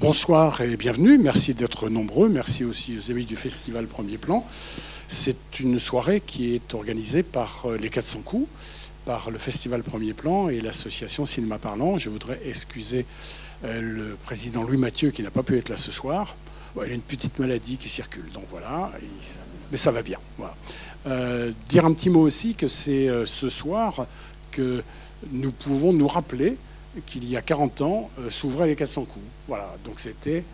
Bonsoir et bienvenue. Merci d'être nombreux. Merci aussi aux amis du Festival Premier Plan. C'est une soirée qui est organisée par euh, les 400 coups, par le Festival Premier Plan et l'association Cinéma Parlant. Je voudrais excuser euh, le président Louis Mathieu qui n'a pas pu être là ce soir. il a une petite maladie qui circule, donc voilà. Mais ça va bien. Euh, dire un petit mot aussi que c'est ce soir que nous pouvons nous rappeler qu'il y a 40 ans, euh, s'ouvraient les 400 coups. Voilà, donc c'était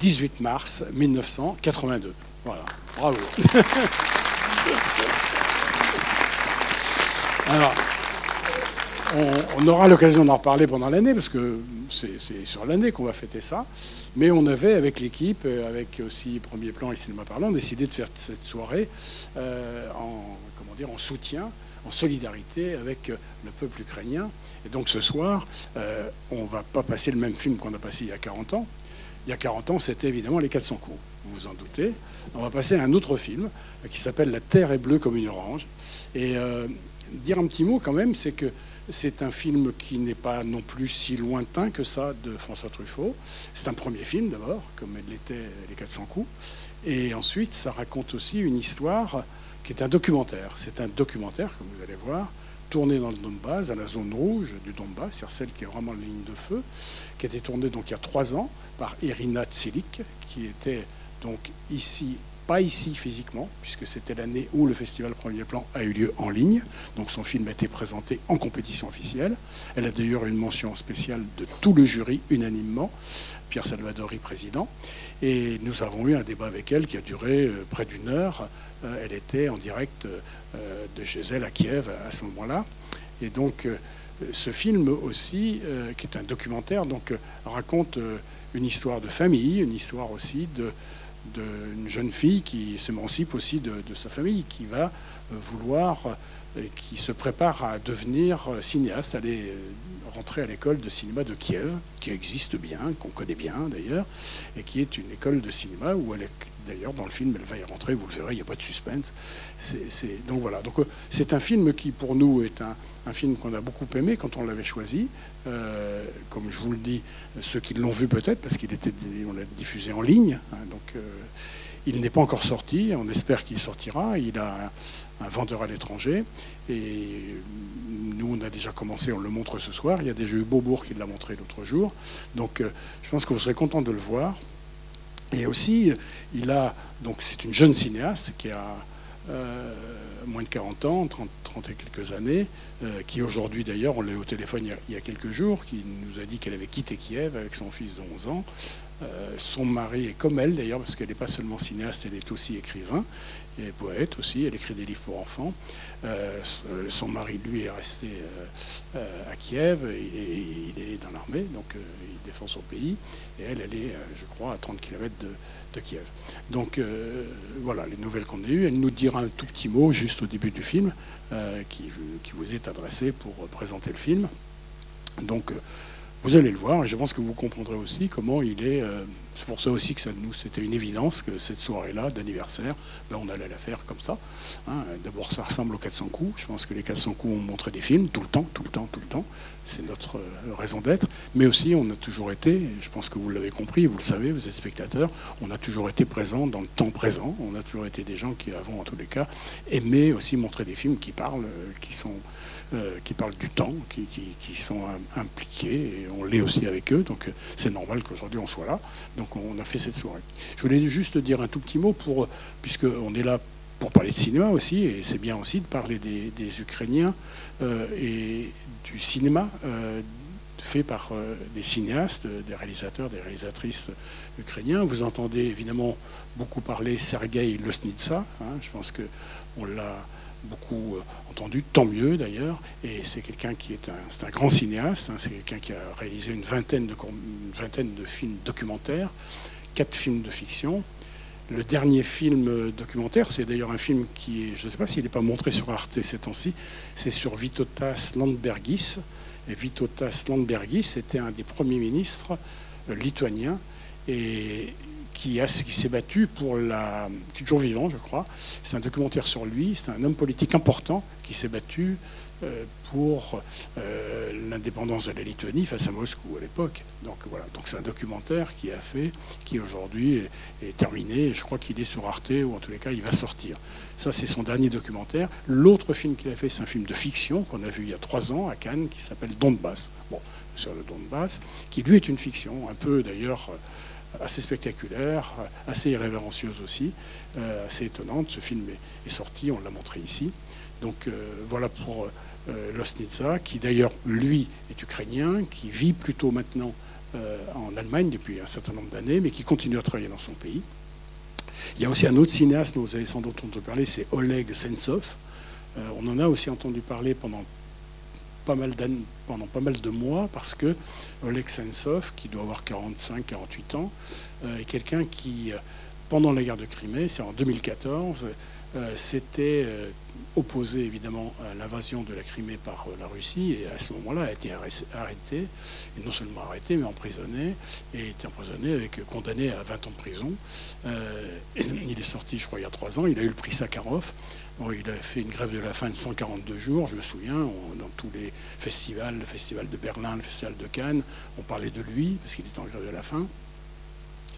18 euh, mars 1982. Voilà, bravo. Alors, on, aura l'occasion d'en reparler pendant l'année, parce que c'est sur l'année qu'on va fêter ça. Mais on avait, avec l'équipe, euh, avec aussi Premier Plan et Cinéma Parlant, décidé de faire cette soirée en, comment dire, en soutien en solidarité avec le peuple ukrainien. Et donc ce soir, euh, on ne va pas passer le même film qu'on a passé il y a 40 ans. Il y a 40 ans, c'était évidemment Les 400 coups, vous vous en doutez. On va passer à un autre film qui s'appelle La Terre est bleue comme une orange. Et euh, dire un petit mot quand même, c'est que c'est un film qui n'est pas non plus si lointain que ça de François Truffaut. C'est un premier film d'abord, comme l'était Les 400 coups. Et ensuite, ça raconte aussi une histoire qui est un documentaire. C'est un documentaire, comme vous allez voir, tourné dans le Donbass, à la zone rouge du Donbass, c'est celle qui est vraiment la ligne de feu, qui a été tournée donc il y a trois ans par Irina Tsilik, qui était donc ici pas ici physiquement, puisque c'était l'année où le festival Premier Plan a eu lieu en ligne. Donc son film a été présenté en compétition officielle. Elle a d'ailleurs une mention spéciale de tout le jury unanimement, Pierre Salvadori président. Et nous avons eu un débat avec elle qui a duré euh, près d'une heure. Euh, elle était en direct euh, de chez elle à Kiev à ce moment-là. Et donc ce film aussi, qui est un documentaire, donc raconte une histoire de famille, une histoire aussi de d'une jeune fille qui s'émancipe aussi de, sa famille, qui va euh, vouloir, euh, qui se prépare à devenir euh, cinéaste, aller rentrer à l'école de cinéma de Kiev, qui existe bien, qu'on connaît bien d'ailleurs, et qui est une école de cinéma où elle D'ailleurs, dans le film, elle va y rentrer, vous le verrez, il n'y a pas de suspense. C'est, donc voilà. Donc c'est un film qui, pour nous, est un, film qu'on a beaucoup aimé quand on l'avait choisi. comme je vous le dis, ceux qui l'ont vu peut-être, parce qu'il était, l'a diffusé en ligne. Hein, donc il n'est pas encore sorti, on espère qu'il sortira. Il a un, vendeur à l'étranger. Et nous, on a déjà commencé, on le montre ce soir. Il y a déjà eu Beaubourg qui l'a montré l'autre jour. Donc euh, je pense que vous serez content de le voir. Et aussi, il a, donc c'est une jeune cinéaste qui a euh, moins de 40 ans, 30, 30 et quelques années, euh, qui aujourd'hui d'ailleurs, on l'a eu au téléphone il y, a, il y, a, quelques jours, qui nous a dit qu'elle avait quitté Kiev avec son fils de 11 ans, euh, son mari est comme elle d'ailleurs, parce qu'elle n'est pas seulement cinéaste, elle est aussi écrivain et poète aussi. Elle écrit des livres pour enfants. Euh, son mari, lui, est resté euh, à Kiev. Il est, dans l'armée, donc il défend son pays. Et elle, elle est, je crois, à 30 km de, Kiev. Donc voilà les nouvelles qu'on a eues. Elle nous dira un tout petit mot juste au début du film qui, qui, vous est adressé pour présenter le film. Donc vous allez le voir, et je pense que vous comprendrez aussi comment il est. C'est pour ça aussi que ça, nous, c'était une évidence que cette soirée-là d'anniversaire, ben, on allait la faire comme ça. Hein. D'abord, ça ressemble aux 400 coups. Je pense que les 400 coups ont montré des films tout le temps, tout le temps, tout le temps. C'est notre euh, raison d'être. Mais aussi, on a toujours été, je pense que vous l'avez compris, vous le savez, vous êtes spectateurs, on a toujours été présents dans le temps présent. On a toujours été des gens qui avons, en tous les cas, aimé aussi montrer des films qui parlent, euh, qui sont euh, qui parlent du temps, qui, sont impliqués, et on l'est aussi avec eux, donc c'est normal qu'aujourd'hui on soit là. Donc on a fait cette soirée. Je voulais juste dire un tout petit mot, pour, puisqu'on est là pour parler de cinéma aussi, et c'est bien aussi de parler des, Ukrainiens euh, et du cinéma fait par des cinéastes, des réalisateurs, des réalisatrices ukrainiens. Vous entendez évidemment beaucoup parler Sergei Losnitsa. Hein, je pense qu'on l'a beaucoup euh, entendu, tant mieux d'ailleurs. Et c'est quelqu'un qui est un, un grand cinéaste, hein. c'est quelqu'un qui a réalisé une vingtaine, de, vingtaine de films documentaires, quatre films de fiction. Le dernier film documentaire, c'est d'ailleurs un film qui je ne sais pas s'il n'est pas montré sur Arte ces temps-ci, c'est sur Vitotas Landbergis. Et Vitotas Landbergis était un des premiers ministres euh, lituaniens. Et qui, s'est battu pour la. qui est toujours vivant, je crois. C'est un documentaire sur lui. C'est un homme politique important qui s'est battu pour l'indépendance de la Lituanie face à Moscou à l'époque. Donc voilà, donc c'est un documentaire qui a fait, qui aujourd'hui est, terminé. Je crois qu'il est sur Arte ou en tous les cas il va sortir. Ça c'est son dernier documentaire. L'autre film qu'il a fait, c'est un film de fiction qu'on a vu il y a trois ans à Cannes qui s'appelle Donbass. Bon, sur le Donbass, qui lui est une fiction, un peu d'ailleurs assez spectaculaire, assez irrévérencieuse aussi, euh, assez étonnante. Ce film est, sorti, on l'a montré ici. Donc euh, voilà pour euh, Losnitsa, qui d'ailleurs, lui, est ukrainien, qui vit plutôt maintenant en Allemagne depuis un certain nombre d'années, mais qui continue à travailler dans son pays. Il y a aussi un autre cinéaste dont vous avez sans doute entendu parler, c'est Oleg Sentsov. on en a aussi entendu parler pendant pas mal pendant pas mal de mois parce que Oleg Sentsov, qui doit avoir 45-48 ans, euh, est quelqu'un qui, euh, pendant la guerre de Crimée, c'est en 2014, euh, s'était opposé évidemment à l'invasion de la Crimée par la Russie et à ce moment-là a été arrêté, et non seulement arrêté mais emprisonné, et été emprisonné avec condamné à 20 ans de prison. il est sorti, je crois, il y a trois ans, il a eu le prix Sakharov il a fait une grève de la faim de 142 jours, je me souviens, dans tous les festivals, le festival de Berlin, le festival de Cannes, on parlait de lui parce qu'il était en grève de la faim.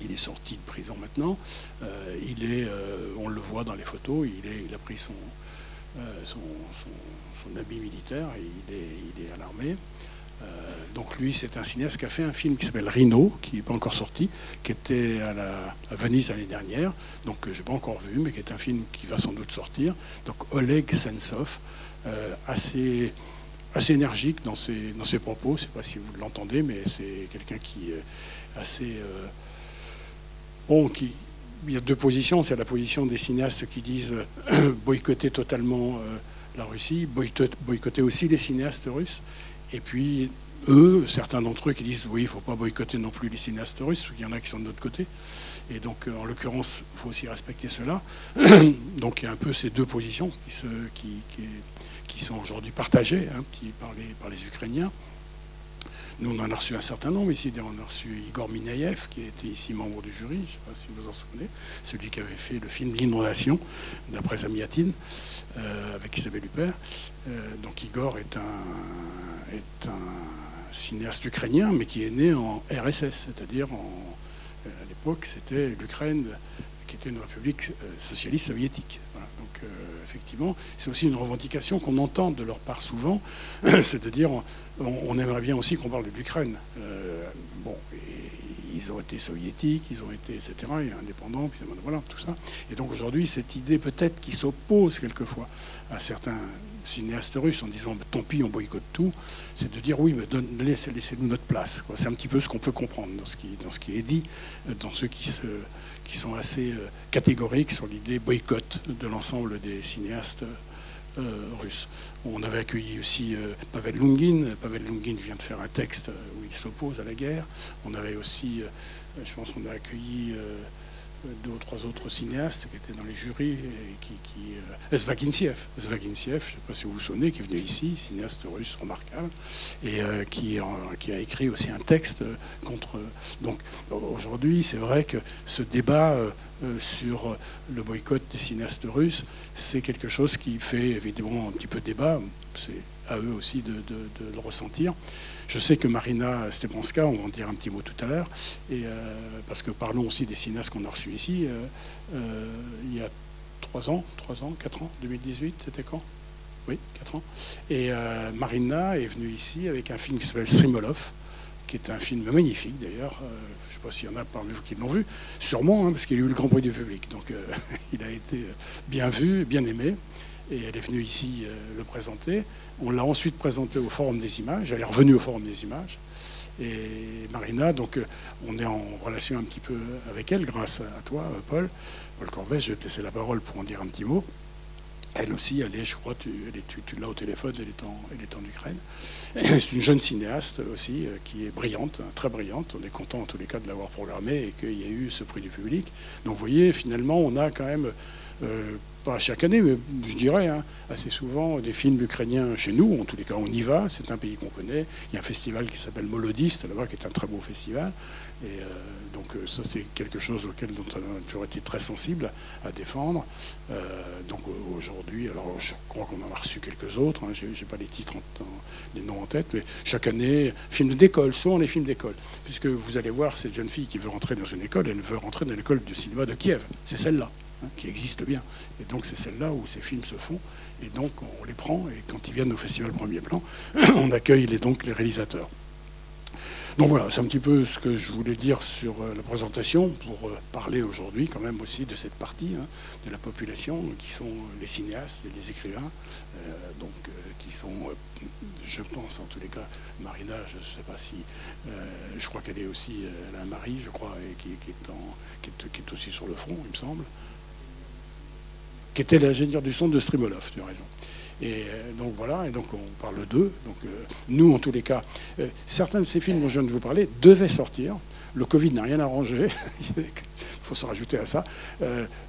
Il est sorti de prison maintenant. Euh, il est, euh, on le voit dans les photos, il, a pris son, euh, son, habit militaire et il est, il est à l'armée. Donc lui, c'est un cinéaste qui a fait un film qui s'appelle Rhino, qui n'est pas encore sorti, qui était à, Venise l'année dernière, donc que je n'ai pas encore vu, mais qui est un film qui va sans doute sortir. Donc Oleg Sentsov, euh, assez, assez énergique dans ses, dans ses propos, je ne sais pas si vous l'entendez, mais c'est quelqu'un qui est assez... bon, qui, il y a deux positions. C'est la position des cinéastes qui disent boycotter totalement la Russie, boycotter aussi les cinéastes russes. Et puis, eux, certains d'entre eux qui disent oui, il ne faut pas boycotter non plus les cinéastes russes, qu'il y en a qui sont de notre côté. Et donc, euh, en l'occurrence, il faut aussi respecter cela. donc, il y a un peu ces deux positions qui, sont aujourd'hui partagées hein, par les Ukrainiens. Nous, on en a reçu un certain nombre ici. On a reçu Igor Minayev, qui était ici membre du jury, je ne sais pas si vous vous en souvenez, celui qui avait fait le film L'inondation, d'après Zamiatine, euh, avec Isabelle Huppert. Euh, donc Igor est un, cinéaste ukrainien, mais qui est né en RSS, c'est-à-dire euh, à l'époque, c'était l'Ukraine qui était une république socialiste soviétique. Donc, effectivement, c'est aussi une revendication qu'on entend de leur part souvent, c'est de dire on, aimerait bien aussi qu'on parle de l'Ukraine. Euh, bon, ils ont été soviétiques, ils ont été, etc., et indépendants, puis voilà, tout ça. Et donc aujourd'hui, cette idée peut-être qui s'oppose quelquefois à certains cinéastes russes en disant tant pis, on boycotte tout, c'est de dire oui, mais laissez-nous notre place. C'est un petit peu ce qu'on peut comprendre dans ce, qui, dans ce qui est dit, dans ceux qui, se, qui sont assez euh, catégoriques sur l'idée boycott de l'ensemble des cinéastes euh, russes. On avait accueilli aussi euh, Pavel Lungin. Pavel Lungin vient de faire un texte où il s'oppose à la guerre. On avait aussi, je pense qu'on a accueilli deux ou trois autres cinéastes qui étaient dans les jurys, et qui, qui euh, je ne sais pas si vous vous souvenez, qui est venu ici, cinéaste russe remarquable, et euh, qui, qui, a écrit aussi un texte contre. Donc aujourd'hui, c'est vrai que ce débat euh, sur le boycott des cinéastes russes, c'est quelque chose qui fait évidemment un petit peu débat. C'est à eux aussi de, le ressentir. Je sais que Marina Stepanska, on va en dire un petit mot tout à l'heure, euh, parce que parlons aussi des cinéastes qu'on a reçus ici, euh, euh, il y a trois ans, trois ans, quatre ans, 2018, c'était quand? Oui, quatre ans. Et Marina est venue ici avec un film qui s'appelle Strimolov, qui est un film magnifique d'ailleurs. je ne sais pas s'il y en a parmi vous qui l'ont vu, sûrement, hein, parce qu'il a eu le grand prix du public. Donc il a été bien vu, bien aimé et elle est venue ici euh, le présenter. On l'a ensuite présenté au Forum des images. Elle est revenue au Forum des images. Et Marina, donc euh, on est en relation un petit peu avec elle grâce à toi, Paul. Paul Corvet, je vais te laisser la parole pour en dire un petit mot. Elle aussi, elle est, je crois, tu, tu, l'as au téléphone, elle est en, elle est en Ukraine. C'est une jeune cinéaste aussi euh, qui est brillante, très brillante. On est content en tous les cas de l'avoir programmée et qu'il y a eu ce prix du public. Donc vous voyez, finalement, on a quand même pas chaque année, mais je dirais hein, assez souvent des films ukrainiens chez nous. En tous les cas, on y va. C'est un pays qu'on connaît. Il y a un festival qui s'appelle Molodiste là-bas, qui est un très beau festival. Et euh, donc euh, ça, c'est quelque chose auquel on a toujours été très sensible à défendre. Euh, donc aujourd'hui. Alors, je crois qu'on en a reçu quelques autres. Hein. Je n'ai pas les titres, les noms en tête, mais chaque année, film d'école, souvent les films d'école. Puisque vous allez voir cette jeune fille qui veut rentrer dans une école, elle veut rentrer dans l'école de cinéma de Kiev. C'est celle-là. Hein, qui existe bien. Et donc c'est celle-là où ces films se font. Et donc on les prend et quand ils viennent au festival Premier Plan, on accueille les, donc les réalisateurs. Donc voilà, c'est un petit peu ce que je voulais dire sur euh, la présentation pour euh, parler aujourd'hui quand même aussi de cette partie hein, de la population qui sont les cinéastes et les écrivains, euh, donc qui sont, je pense en tous les cas, Marina, je ne sais pas si, je crois qu'elle est aussi, elle a un mari, je crois, et qui, est en, qui, est, aussi sur le front, il me semble, qui était l'ingénieur du son de Strimolov, tu as raison. Et euh, donc voilà, et donc on parle d'eux. Donc euh, nous, en tous les cas, euh, certains de ces films dont je viens de vous parler devaient sortir. Le Covid n'a rien arrangé. il faut se rajouter à ça.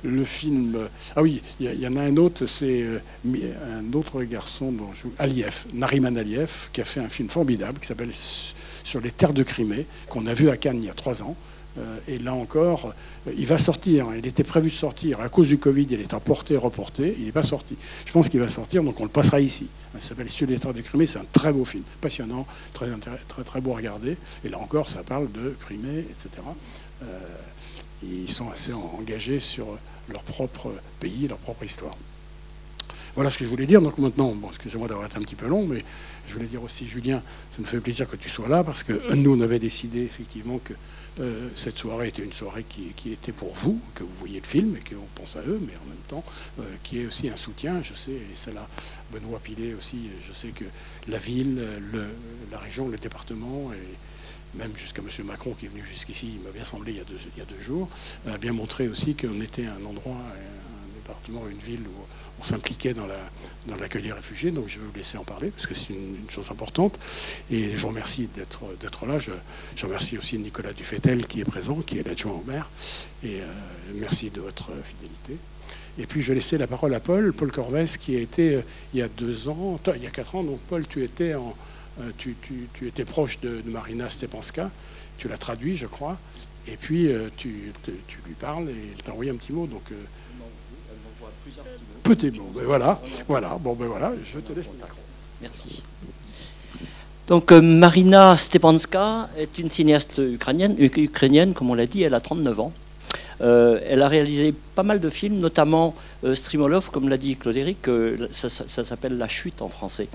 le film. Ah oui, il y, en a un autre, c'est un autre garçon, dont je... Aliyev, Nariman Aliyev, qui a fait un film formidable qui s'appelle Sur les terres de Crimée, qu'on a vu à Cannes il y a trois ans. Euh, et là encore, euh, il va sortir. Il était prévu de sortir. À cause du Covid, il est emporté, reporté. Il n'est pas sorti. Je pense qu'il va sortir, donc on le passera ici. Ça s'appelle Sur l'état de Crimée. C'est un très beau film, passionnant, très, très, beau à regarder. Et là encore, ça parle de Crimée, etc. Euh, ils sont assez engagés sur leur propre pays, leur propre histoire. Voilà ce que je voulais dire. Donc maintenant, excusez-moi d'avoir été un petit peu long, mais je voulais dire aussi, Julien, ça me fait plaisir que tu sois là, parce que nous, on avait décidé effectivement que euh, cette soirée était une soirée qui, était pour vous, que vous voyez le film et qu'on pense à eux, mais en même temps euh, qui est aussi un soutien. Je sais, et c'est là Benoît Pilet aussi, je sais que la ville, la région, le département et même jusqu'à M. Macron qui est venu jusqu'ici, il m'a bien semblé il y, a deux, il y a deux jours, a bien montré aussi qu'on était un endroit, un département, une ville où on s'impliquait dans l'accueil des réfugiés. Donc je vais vous laisser en parler parce que c'est une, chose importante. Et je vous remercie d'être là. Je, remercie aussi Nicolas Dufetel qui est présent, qui est l'adjoint au maire. Et euh, merci de votre fidélité. Et puis je vais laisser la parole à Paul, Paul Corvès, qui a été euh, il y a deux ans, il y a quatre ans. Donc Paul, tu étais, euh, proche de, Marina Stepanska. Tu l'as traduit, je crois. Et puis tu, lui parles et il t'a envoyé un petit mot. Petit bon, ben voilà, voilà, bon ben voilà, je te laisse. Merci. Donc euh, Marina Stepanska est une cinéaste ukrainienne, ukrainienne comme on l'a dit, elle a 39 ans. Euh, elle a réalisé pas mal de films, notamment euh, Strimolov, comme l'a dit Claude Eric, ça, ça s'appelle La Chute en français,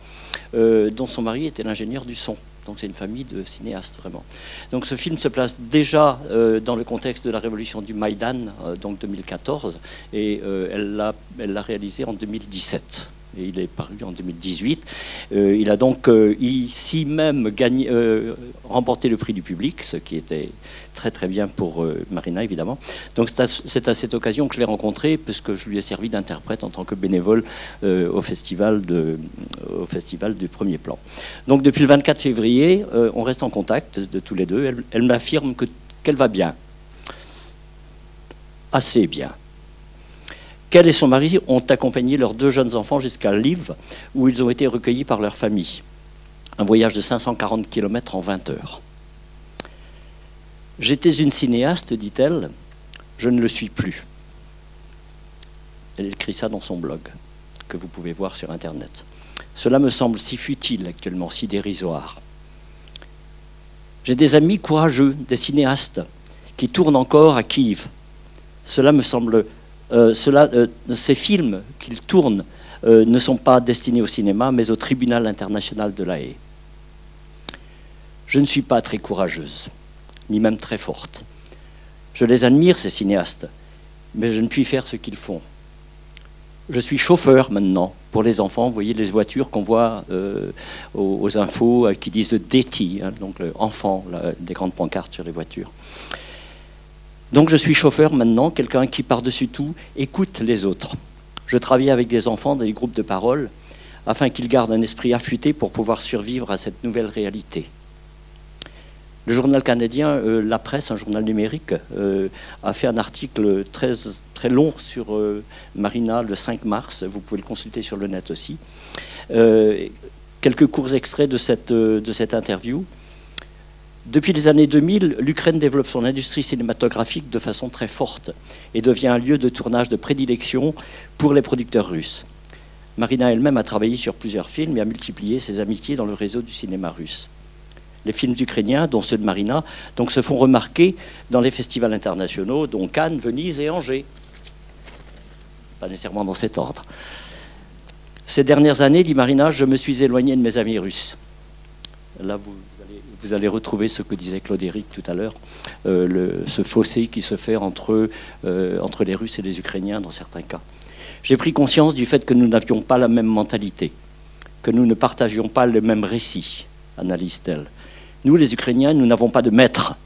dont son mari était l'ingénieur du son. Donc c'est une famille de cinéastes vraiment. Donc ce film se place déjà euh, dans le contexte de la révolution du Maïdan, euh, donc 2014, et euh, elle l'a réalisé en 2017 il est paru en 2018. Euh, il a donc euh, ici même euh, remporté le prix du public, ce qui était très très bien pour Marina évidemment. Donc c'est à, cette occasion que je l'ai rencontré, puisque je lui ai servi d'interprète en tant que bénévole au, festival du premier plan. Donc depuis le 24 février, on reste en contact de tous les deux. Elle m'affirme qu'elle va bien, assez bien. Qu'elle et son mari ont accompagné leurs deux jeunes enfants jusqu'à Lviv, où ils ont été recueillis par leur famille. Un voyage de 540 km en 20 heures. J'étais une cinéaste, dit-elle, je ne le suis plus. Elle écrit ça dans son blog, que vous pouvez voir sur Internet. Cela me semble si futile actuellement, si dérisoire. J'ai des amis courageux, des cinéastes, qui tournent encore à Kiev. Cela me semble euh, euh, ces films qu'ils tournent euh, ne sont pas destinés au cinéma, mais au tribunal international de la. Je ne suis pas très courageuse, ni même très forte. Je les admire, ces cinéastes, mais je ne puis faire ce qu'ils font. Je suis chauffeur maintenant pour les enfants. Vous voyez les voitures qu'on voit aux, infos qui disent DT, hein, donc enfant, des grandes pancartes sur les voitures. Donc je suis chauffeur maintenant, quelqu'un qui par-dessus tout écoute les autres. Je travaille avec des enfants dans des groupes de parole afin qu'ils gardent un esprit affûté pour pouvoir survivre à cette nouvelle réalité. Le journal canadien euh, La Presse, un journal numérique, euh, a fait un article très, très long sur euh, Marina le 5 mars. Vous pouvez le consulter sur le net aussi. quelques courts extraits de cette, de cette interview. Depuis les années 2000, l'Ukraine développe son industrie cinématographique de façon très forte et devient un lieu de tournage de prédilection pour les producteurs russes. Marina elle-même a travaillé sur plusieurs films et a multiplié ses amitiés dans le réseau du cinéma russe. Les films ukrainiens, dont ceux de Marina, donc, se font remarquer dans les festivals internationaux, dont Cannes, Venise et Angers. Pas nécessairement dans cet ordre. Ces dernières années, dit Marina, je me suis éloigné de mes amis russes. Là, vous allez, retrouver ce que disait Claude Éric tout à l'heure, euh, ce fossé qui se fait entre, euh, entre les Russes et les Ukrainiens dans certains cas. J'ai pris conscience du fait que nous n'avions pas la même mentalité, que nous ne partagions pas le même récit, analyse-t-elle. Nous, les Ukrainiens, nous n'avons pas de maître.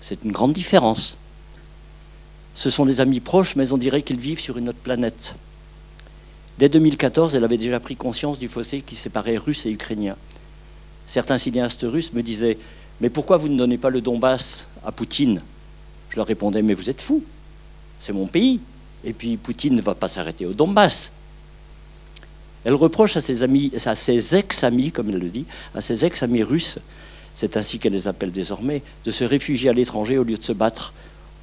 C'est une grande différence. Ce sont des amis proches, mais on dirait qu'ils vivent sur une autre planète. Dès 2014, elle avait déjà pris conscience du fossé qui séparait Russes et Ukrainiens. Certains cinéastes russes me disaient Mais pourquoi vous ne donnez pas le Donbass à Poutine? Je leur répondais Mais vous êtes fous, c'est mon pays. Et puis Poutine ne va pas s'arrêter au Donbass. Elle reproche à ses, amis, à ses ex-amis, comme elle le dit, à ses ex-amis russes, c'est ainsi qu'elle les appelle désormais, de se réfugier à l'étranger au lieu de se battre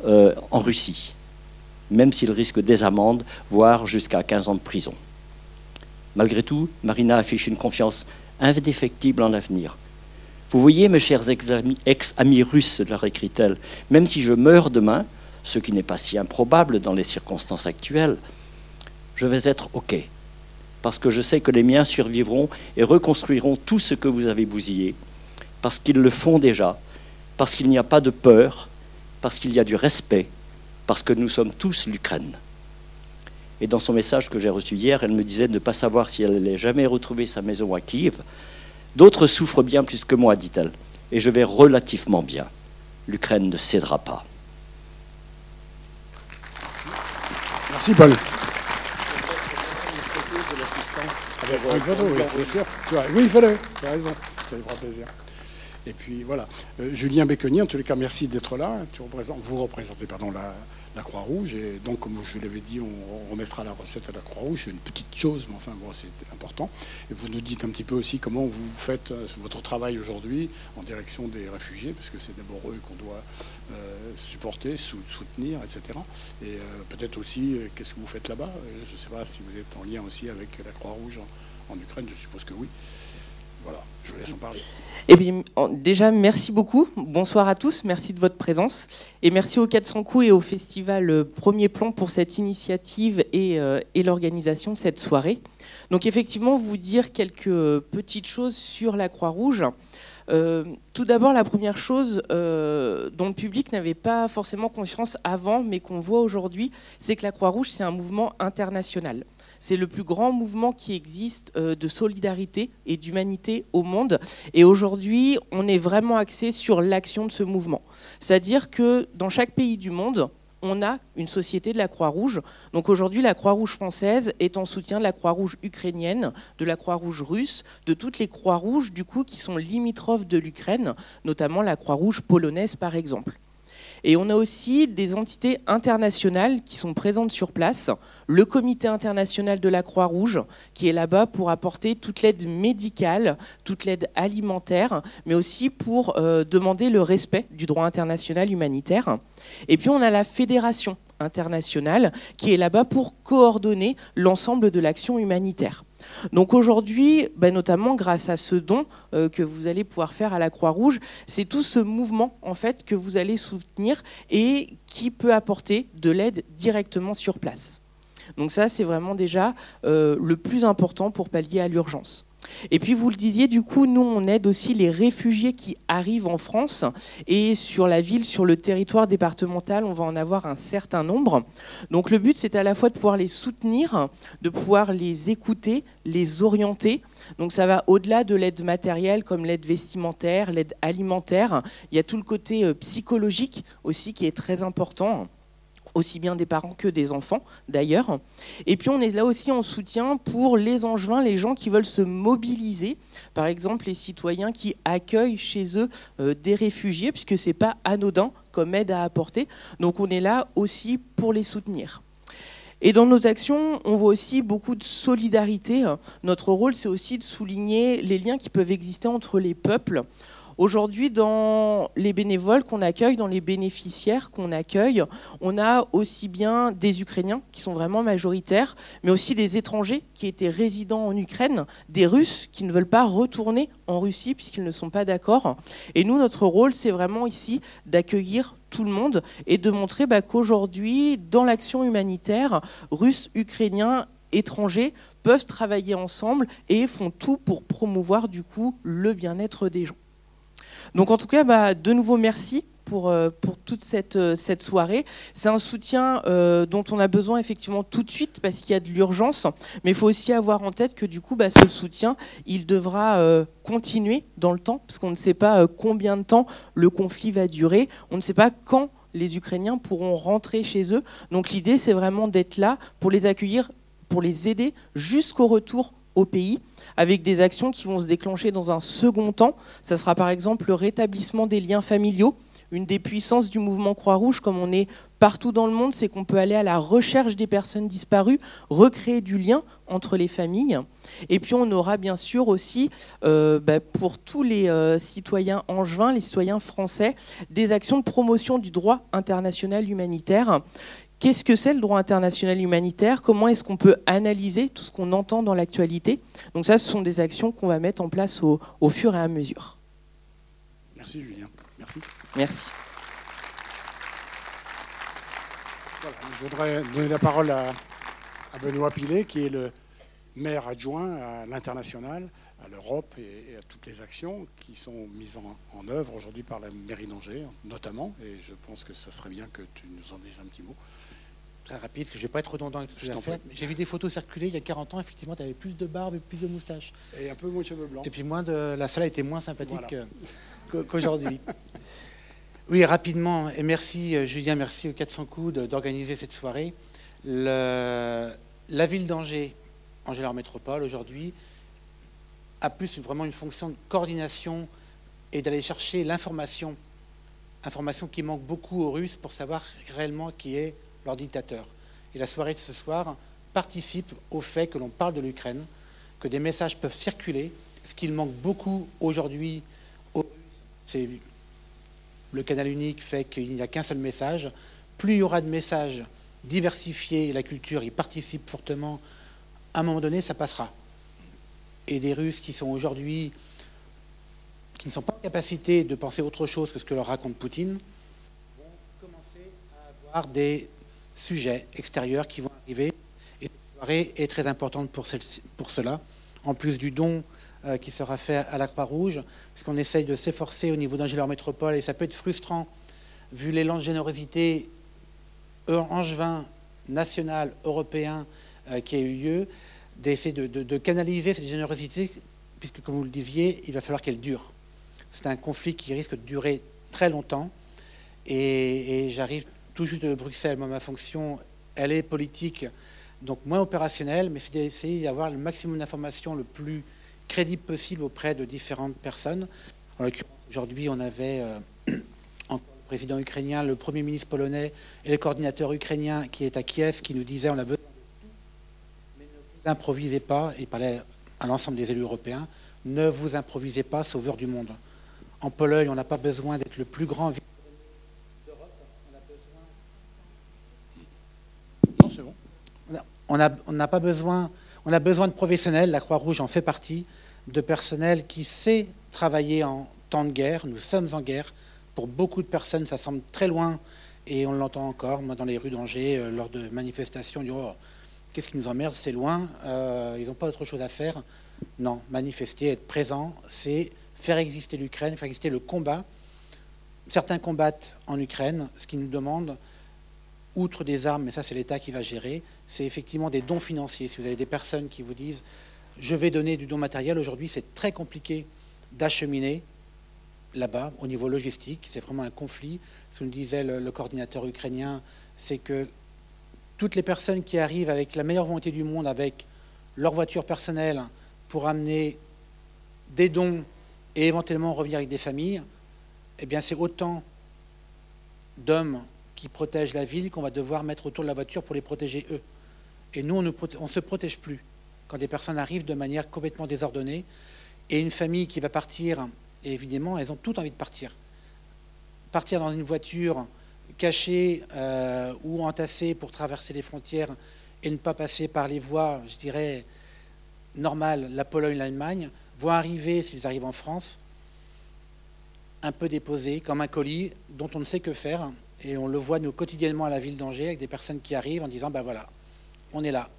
euh, en Russie, même s'ils risquent des amendes, voire jusqu'à 15 ans de prison. Malgré tout, Marina affiche une confiance indéfectible en l'avenir. Vous voyez, mes chers ex-amis ex russes, leur écrit-elle, même si je meurs demain, ce qui n'est pas si improbable dans les circonstances actuelles, je vais être OK, parce que je sais que les miens survivront et reconstruiront tout ce que vous avez bousillé, parce qu'ils le font déjà, parce qu'il n'y a pas de peur, parce qu'il y a du respect, parce que nous sommes tous l'Ukraine. Et dans son message que j'ai reçu hier, elle me disait de ne pas savoir si elle allait jamais retrouver sa maison à Kiev. D'autres souffrent bien plus que moi, dit-elle, et je vais relativement bien. L'Ukraine ne cédera pas. Merci Paul. oui, il fallait, tu as raison, ça lui fera plaisir. Et puis voilà. Euh, Julien Béconnier, en tous les cas, merci d'être là. Tu représentes, vous représentez pardon, la, Croix-Rouge. Et donc, comme je l'avais dit, on remettra la recette à la Croix-Rouge. C'est une petite chose, mais enfin, bon, c'est important. Et vous nous dites un petit peu aussi comment vous faites euh, votre travail aujourd'hui en direction des réfugiés, parce que c'est d'abord eux qu'on doit euh, supporter, soutenir, etc. Et peut-être aussi, qu'est-ce que vous faites là-bas? Je ne sais pas si vous êtes en lien aussi avec la Croix-Rouge en Ukraine, je suppose que oui. Voilà, je vous laisse en parler. Eh bien, déjà, merci beaucoup. Bonsoir à tous. Merci de votre présence. Et merci au 400 coups et au festival euh, Premier Plan pour cette initiative euh, et, l'organisation de cette soirée. Donc, effectivement, vous dire quelques petites choses sur la Croix-Rouge. Euh, tout d'abord, la première chose dont le public n'avait pas forcément conscience avant, mais qu'on voit aujourd'hui, c'est que la Croix-Rouge, c'est un mouvement international. C'est le plus grand mouvement qui existe euh, de solidarité et d'humanité au monde. Et aujourd'hui, on est vraiment axé sur l'action de ce mouvement. C'est-à-dire que dans chaque pays du monde, on a une société de la Croix-Rouge. Donc aujourd'hui, la Croix-Rouge française est en soutien de la Croix-Rouge ukrainienne, de la Croix-Rouge russe, de toutes les Croix-Rouges du coup qui sont limitrophes de l'Ukraine, notamment la Croix-Rouge polonaise par exemple. Et on a aussi des entités internationales qui sont présentes sur place. Le Comité international de la Croix-Rouge, qui est là-bas pour apporter toute l'aide médicale, toute l'aide alimentaire, mais aussi pour euh, demander le respect du droit international humanitaire. Et puis on a la Fédération internationale qui est là-bas pour coordonner l'ensemble de l'action humanitaire. Donc aujourd'hui, ben, notamment grâce à ce don euh, que vous allez pouvoir faire à la Croix-Rouge, c'est tout ce mouvement en fait que vous allez soutenir et qui peut apporter de l'aide directement sur place. Donc ça, c'est vraiment déjà euh, le plus important pour pallier à l'urgence. Et puis vous le disiez, du coup, nous, on aide aussi les réfugiés qui arrivent en France. Et sur la ville, sur le territoire départemental, on va en avoir un certain nombre. Donc le but, c'est à la fois de pouvoir les soutenir, de pouvoir les écouter, les orienter. Donc ça va au-delà de l'aide matérielle comme l'aide vestimentaire, l'aide alimentaire. Il y a tout le côté euh, psychologique aussi qui est très important aussi bien des parents que des enfants d'ailleurs. Et puis on est là aussi en soutien pour les angevins, les gens qui veulent se mobiliser, par exemple les citoyens qui accueillent chez eux euh, des réfugiés, puisque ce n'est pas anodin comme aide à apporter. Donc on est là aussi pour les soutenir. Et dans nos actions, on voit aussi beaucoup de solidarité. Notre rôle, c'est aussi de souligner les liens qui peuvent exister entre les peuples. Aujourd'hui, dans les bénévoles qu'on accueille, dans les bénéficiaires qu'on accueille, on a aussi bien des Ukrainiens qui sont vraiment majoritaires, mais aussi des étrangers qui étaient résidents en Ukraine, des Russes qui ne veulent pas retourner en Russie puisqu'ils ne sont pas d'accord. Et nous, notre rôle, c'est vraiment ici d'accueillir tout le monde et de montrer bah, qu'aujourd'hui, dans l'action humanitaire, Russes, Ukrainiens, étrangers peuvent travailler ensemble et font tout pour promouvoir du coup le bien-être des gens. Donc en tout cas, bah, de nouveau merci pour, euh, toute cette, euh, cette soirée. C'est un soutien euh, dont on a besoin effectivement tout de suite parce qu'il y a de l'urgence, mais il faut aussi avoir en tête que du coup, bah, ce soutien, il devra continuer dans le temps parce qu'on ne sait pas combien de temps le conflit va durer, on ne sait pas quand les Ukrainiens pourront rentrer chez eux. Donc l'idée, c'est vraiment d'être là pour les accueillir, pour les aider jusqu'au retour au pays avec des actions qui vont se déclencher dans un second temps. Ça sera par exemple le rétablissement des liens familiaux. Une des puissances du mouvement Croix-Rouge, comme on est partout dans le monde, c'est qu'on peut aller à la recherche des personnes disparues, recréer du lien entre les familles. Et puis on aura bien sûr aussi, euh, bah, pour tous les euh, citoyens angevins, les citoyens français, des actions de promotion du droit international humanitaire Qu'est-ce que c'est le droit international humanitaire? Comment est-ce qu'on peut analyser tout ce qu'on entend dans l'actualité? Donc ça, ce sont des actions qu'on va mettre en place au, fur et à mesure. Merci Julien. Merci. Merci. je voudrais donner la parole à, Benoît Pilet, qui est le maire adjoint à l'international, à l'Europe et, à toutes les actions qui sont mises en, en œuvre aujourd'hui par la mairie d'Angers, notamment. Et je pense que ça serait bien que tu nous en dises un petit mot très rapide, parce que je ne vais pas être redondant avec tout ce que j'ai J'ai vu des photos circuler il y a 40 ans, effectivement, tu avais plus de barbe et plus de moustache. Et un peu moins de cheveux blancs. Et puis moins de, la salle a été moins sympathique qu'aujourd'hui. oui, rapidement, et merci euh, Julien, merci aux 400 coups d'organiser cette soirée. la ville d'Angers, Angers-leur Métropole, aujourd'hui, a plus vraiment une fonction de coordination et d'aller chercher l'information, information qui manque beaucoup aux Russes pour savoir réellement qui est leur dictateur. Et la soirée de ce soir participe au fait que l'on parle de l'Ukraine, que des messages peuvent circuler. Ce qu'il manque beaucoup aujourd'hui, c'est le canal unique fait qu'il n'y a qu'un seul message. Plus il y aura de messages diversifiés, la culture y participe fortement, à un moment donné, ça passera. Et des Russes qui sont aujourd'hui, qui ne sont pas en capacité de penser autre chose que ce que leur raconte Poutine, vont commencer à avoir des sujets extérieurs qui vont arriver. Et cette soirée est très importante pour, cela, en plus du don euh, qui sera fait à la Croix-Rouge, puisqu'on essaye de s'efforcer au niveau d'Angéleur Métropole, et ça peut être frustrant, vu l'élan de générosité angevin, national, européen euh, qui a eu lieu, d'essayer de, canaliser cette générosité, puisque, comme vous le disiez, il va falloir qu'elle dure. C'est un conflit qui risque de durer très longtemps, et j'arrive tout juste de Bruxelles. Ma fonction, elle est politique, donc moins opérationnelle, mais c'est d'essayer d'avoir le maximum d'informations le plus crédible possible auprès de différentes personnes. En l'occurrence, aujourd'hui, on avait euh, le président ukrainien, le premier ministre polonais et le coordinateur ukrainien qui est à Kiev, qui nous disait on a besoin de tout, mais ne vous improvisez pas, et il parlait à l'ensemble des élus européens, ne vous improvisez pas sauveur du monde. En Pologne, on n'a pas besoin d'être le plus grand On n'a pas besoin, on a besoin de professionnels, la Croix-Rouge en fait partie, de personnel qui sait travailler en temps de guerre. Nous sommes en guerre. Pour beaucoup de personnes, ça semble très loin et on l'entend encore. Moi, dans les rues d'Angers, euh, lors de manifestations, on dit oh, Qu'est-ce qui nous emmerde C'est loin, euh, ils n'ont pas autre chose à faire. Non, manifester, être présent, c'est faire exister l'Ukraine, faire exister le combat. Certains combattent en Ukraine, ce qui nous demande outre des armes, mais ça c'est l'État qui va gérer, c'est effectivement des dons financiers. Si vous avez des personnes qui vous disent je vais donner du don matériel, aujourd'hui c'est très compliqué d'acheminer là-bas au niveau logistique. C'est vraiment un conflit. Ce que nous disait le, coordinateur ukrainien, c'est que toutes les personnes qui arrivent avec la meilleure volonté du monde, avec leur voiture personnelle pour amener des dons et éventuellement revenir avec des familles, eh c'est autant d'hommes qui protègent la ville qu'on va devoir mettre autour de la voiture pour les protéger eux. Et nous, on ne se protège plus quand des personnes arrivent de manière complètement désordonnée. Et une famille qui va partir évidemment, elles ont toutes envie de partir. Partir dans une voiture cachée euh, ou entassée pour traverser les frontières et ne pas passer par les voies, je dirais, normales, la Pologne, l'Allemagne, vont arriver, s'ils arrivent en France, un peu déposés, comme un colis dont on ne sait que faire. Et on le voit, nous, quotidiennement à la ville d'Angers, avec des personnes qui arrivent en disant, ben voilà, on est là.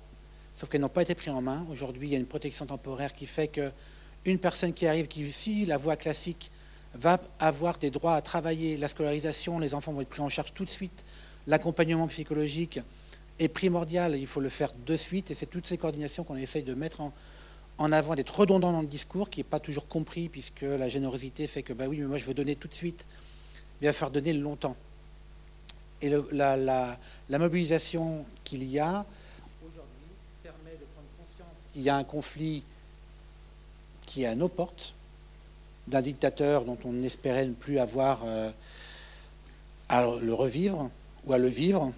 Sauf qu'elles n'ont pas été prises en main. Aujourd'hui, il y a une protection temporaire qui fait qu'une personne qui arrive, qui suit la voie classique, va avoir des droits à travailler, la scolarisation, les enfants vont être pris en charge tout de suite, l'accompagnement psychologique est primordial, il faut le faire de suite, et c'est toutes ces coordinations qu'on essaye de mettre en, avant, d'être redondant dans le discours, qui n'est pas toujours compris, puisque la générosité fait que, bah oui, mais moi je veux donner tout de suite, il va falloir donner longtemps. Et la, la mobilisation qu'il y a, il y a un conflit qui est à nos portes, d'un dictateur dont on espérait ne plus avoir euh, à le revivre ou à le vivre.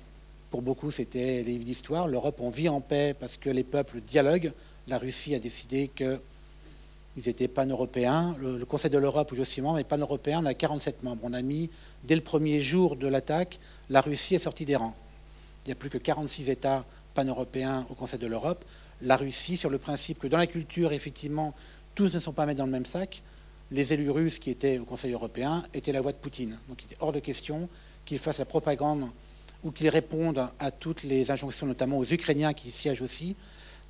Pour beaucoup, c'était les livres d'histoire. L'Europe, on vit en paix parce que les peuples dialoguent. La Russie a décidé qu'ils étaient pan-européens. Le, Conseil de l'Europe, où je suis membre, est pan-européen. On a 47 membres. On a mis, dès le premier jour de l'attaque, la Russie est sortie des rangs. Il n'y a plus que 46 États pan-européens au Conseil de l'Europe la Russie sur le principe que dans la culture, effectivement, tous ne sont pas mis dans le même sac. Les élus russes qui étaient au Conseil européen étaient la voix de Poutine. Donc il était hors de question qu'ils fassent la propagande ou qu'ils répondent à toutes les injonctions, notamment aux Ukrainiens qui siègent aussi.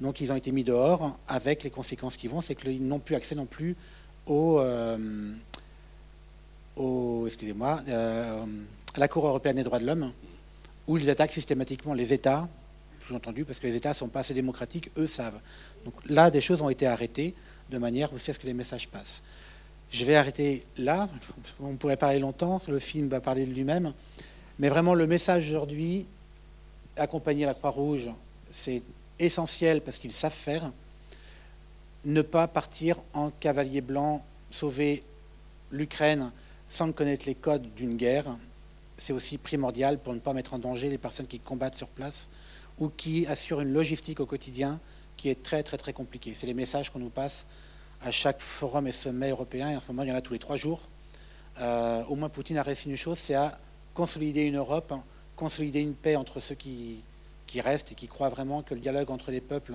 Donc ils ont été mis dehors avec les conséquences qui vont, c'est qu'ils n'ont plus accès non plus au, euh, excusez-moi, euh, à la Cour européenne des droits de l'homme, où ils attaquent systématiquement les États entendu parce que les États ne sont pas assez démocratiques, eux savent. Donc là, des choses ont été arrêtées de manière aussi à ce que les messages passent. Je vais arrêter là. On pourrait parler longtemps. Le film va parler de lui-même. Mais vraiment, le message aujourd'hui, accompagner la Croix-Rouge, c'est essentiel parce qu'ils savent faire. Ne pas partir en cavalier blanc, sauver l'Ukraine sans connaître les codes d'une guerre, c'est aussi primordial pour ne pas mettre en danger les personnes qui combattent sur place ou qui assurent une logistique au quotidien qui est très très très compliquée. C'est les messages qu'on nous passe à chaque forum et sommet européen, et en ce moment il y en a tous les trois jours. Euh, au moins Poutine a réussi une chose, c'est à consolider une Europe, consolider une paix entre ceux qui, qui restent et qui croient vraiment que le dialogue entre les peuples,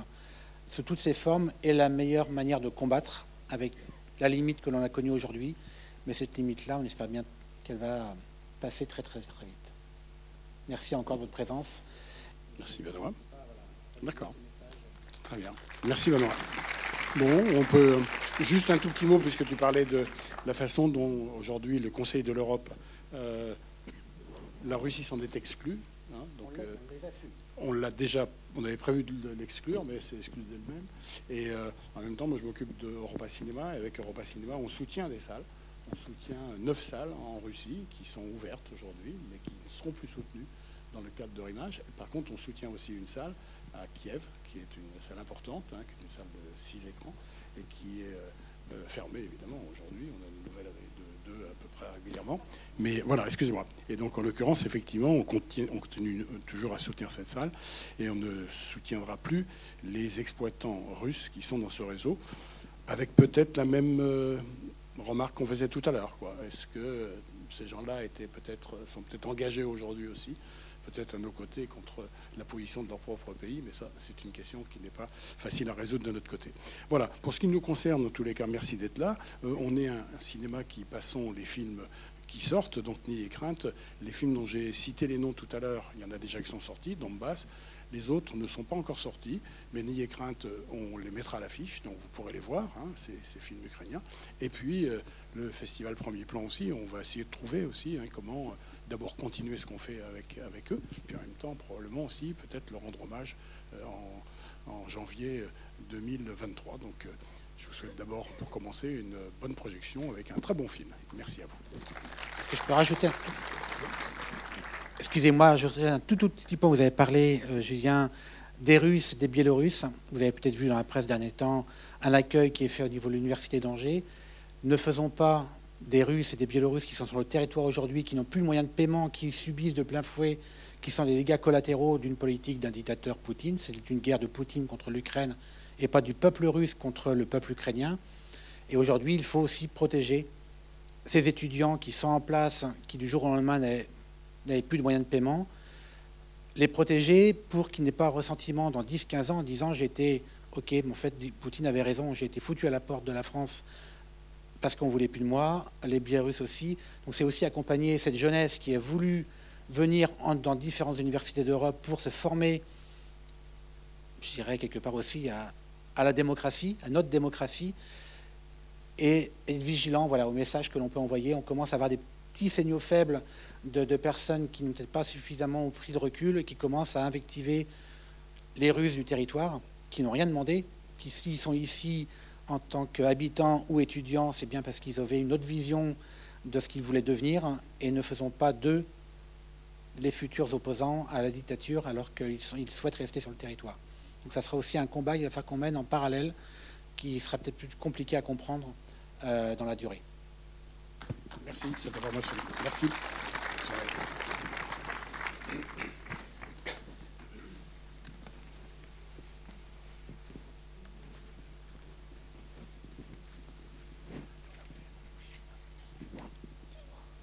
sous toutes ses formes, est la meilleure manière de combattre, avec la limite que l'on a connue aujourd'hui. Mais cette limite-là, on espère bien qu'elle va passer très très très vite. Merci encore de votre présence. Merci Benoît. D'accord. Très bien. Merci Benoît. Bon, on peut juste un tout petit mot puisque tu parlais de la façon dont aujourd'hui le Conseil de l'Europe, euh, la Russie s'en est exclue. Hein, donc, euh, on l'a déjà, on avait prévu de l'exclure, mais c'est exclu d'elle-même. Et euh, en même temps, moi, je m'occupe d'Europa Cinéma. Et avec Europa Cinéma, on soutient des salles. On soutient neuf salles en Russie qui sont ouvertes aujourd'hui, mais qui ne seront plus soutenues dans le cadre de Rimage. Par contre, on soutient aussi une salle à Kiev, qui est une salle importante, hein, qui est une salle de six écrans, et qui est euh, euh, fermée, évidemment, aujourd'hui. On a une nouvelle avec de, deux à peu près régulièrement. Mais voilà, excusez-moi. Et donc, en l'occurrence, effectivement, on continue, on continue, toujours à soutenir cette salle, et on ne soutiendra plus les exploitants russes qui sont dans ce réseau, avec peut-être la même euh, remarque qu'on faisait tout à l'heure. Est-ce que ces gens-là étaient peut-être, sont peut-être engagés aujourd'hui aussi peut-être à nos côtés contre la position de leur propre pays, mais ça, c'est une question qui n'est pas facile à résoudre de notre côté. Voilà, pour ce qui nous concerne, en tous les cas, merci d'être là. Euh, on est un, cinéma qui passons les films qui sortent, donc N'ayez crainte. Les films dont j'ai cité les noms tout à l'heure, il y en a déjà qui sont sortis, Donbass. Les autres ne sont pas encore sortis, mais n'ayez crainte, on les mettra à l'affiche, donc vous pourrez les voir, hein, ces, films ukrainiens. Et puis, euh, le festival Premier Plan aussi, on va essayer de trouver aussi hein, comment d'abord continuer ce qu'on fait avec, eux, puis en même temps probablement aussi peut-être leur rendre hommage euh, en, janvier 2023. Euh, Donc euh, je vous souhaite d'abord pour commencer une bonne projection avec un très bon film. Merci à vous. Est-ce que je peux rajouter Excusez-moi, je un tout, tout petit peu. Vous avez parlé, Julien, des Russes, des Biélorusses. Vous avez peut-être vu dans la presse dernier temps un accueil qui est fait au niveau de l'Université d'Angers. Ne faisons pas des Russes et des Biélorusses qui sont sur le territoire aujourd'hui, qui n'ont plus le moyen de paiement, qui subissent de plein fouet, qui sont les dégâts collatéraux d'une politique d'un dictateur Poutine. C'est une guerre de Poutine contre l'Ukraine et pas du peuple russe contre le peuple ukrainien. Et aujourd'hui, il faut aussi protéger ces étudiants qui sont en place, qui du jour au lendemain n'avaient plus de moyens de paiement, les protéger pour qu'il n'ait pas ressentiment dans 10-15 ans en disant j'étais, ok, mais en fait Poutine avait raison, j'ai été foutu à la porte de la France parce qu'on voulait plus de moi, les Biélorusses aussi. Donc c'est aussi accompagner cette jeunesse qui a voulu venir dans différentes universités d'Europe pour se former, je dirais quelque part aussi à, la démocratie, à notre démocratie, et être vigilant voilà, au message que l'on peut envoyer. On commence à avoir des petits signaux faibles de, personnes qui n'ont peut-être pas suffisamment pris de recul et qui commencent à invectiver les Russes du territoire, qui n'ont rien demandé, qui s'ils sont ici en tant qu'habitants ou étudiants, c'est bien parce qu'ils avaient une autre vision de ce qu'ils voulaient devenir et ne faisons pas d'eux les futurs opposants à la dictature alors qu'ils ils souhaitent rester sur le territoire. Donc ça sera aussi un combat qu'il va falloir qu'on mène en parallèle qui sera peut-être plus compliqué à comprendre euh, dans la durée. Merci de cette. Merci.